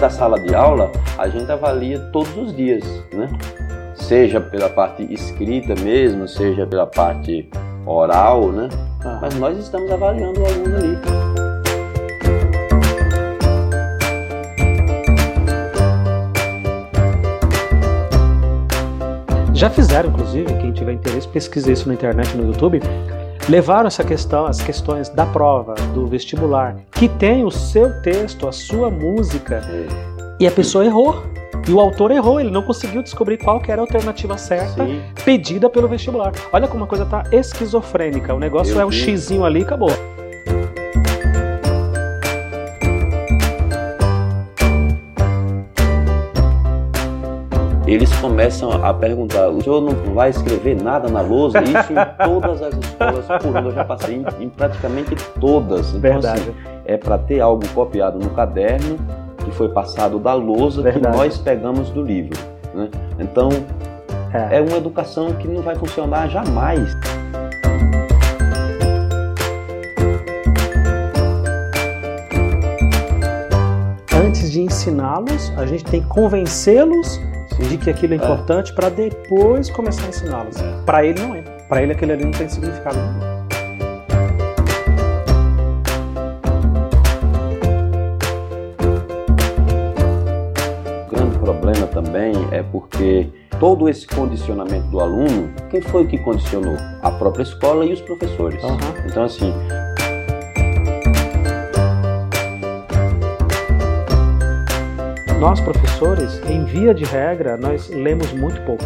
da sala de aula, a gente avalia todos os dias, né? Seja pela parte escrita mesmo, seja pela parte oral, né? Ah. Mas nós estamos avaliando o aluno ali. Já fizeram, inclusive, quem tiver interesse, pesquise isso na internet, no YouTube. Levaram essa questão, as questões da prova, do vestibular, que tem o seu texto, a sua música, e a pessoa errou. E o autor errou, ele não conseguiu descobrir qual era a alternativa certa Sim. pedida pelo vestibular. Olha como a coisa tá esquizofrênica. O negócio Meu é o xizinho ali e acabou. Eles começam a perguntar: o senhor não vai escrever nada na lousa? Isso em todas as escolas por onde eu já passei, em, em praticamente todas. Então, Verdade. Assim, é para ter algo copiado no caderno que foi passado da lousa Verdade. que nós pegamos do livro. Né? Então, é. é uma educação que não vai funcionar jamais. Antes de ensiná-los, a gente tem que convencê-los de que aquilo é, é. importante para depois começar a ensiná-los. É. Para ele não é. Para ele aquele ali não tem significado nenhum. O grande problema também é porque todo esse condicionamento do aluno, quem foi que condicionou? A própria escola e os professores. Uhum. Então, assim, Nós, professores, em via de regra, nós lemos muito pouco.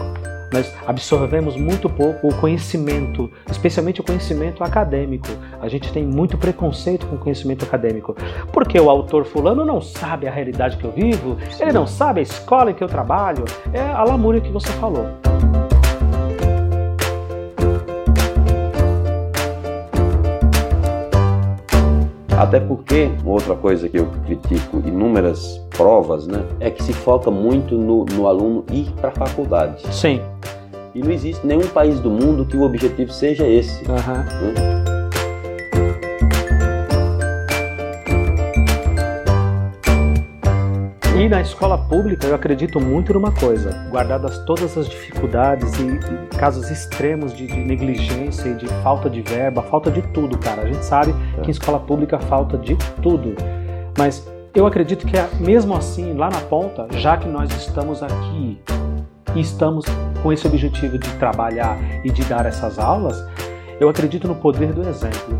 Nós absorvemos muito pouco o conhecimento, especialmente o conhecimento acadêmico. A gente tem muito preconceito com o conhecimento acadêmico. Porque o autor fulano não sabe a realidade que eu vivo, ele não sabe a escola em que eu trabalho. É a lamúria que você falou. Até porque, outra coisa que eu critico inúmeras provas, né, é que se foca muito no, no aluno ir para a faculdade. Sim. E não existe nenhum país do mundo que o objetivo seja esse. Uhum. Né? E na escola pública eu acredito muito numa coisa: guardadas todas as dificuldades e, casos extremos de, de, negligência e de falta de verba, falta de tudo, cara. A gente sabe que em escola pública falta de tudo. Mas eu acredito que é mesmo assim, lá na ponta, já que nós estamos aqui e estamos com esse objetivo de trabalhar e de dar essas aulas, eu acredito no poder do exemplo.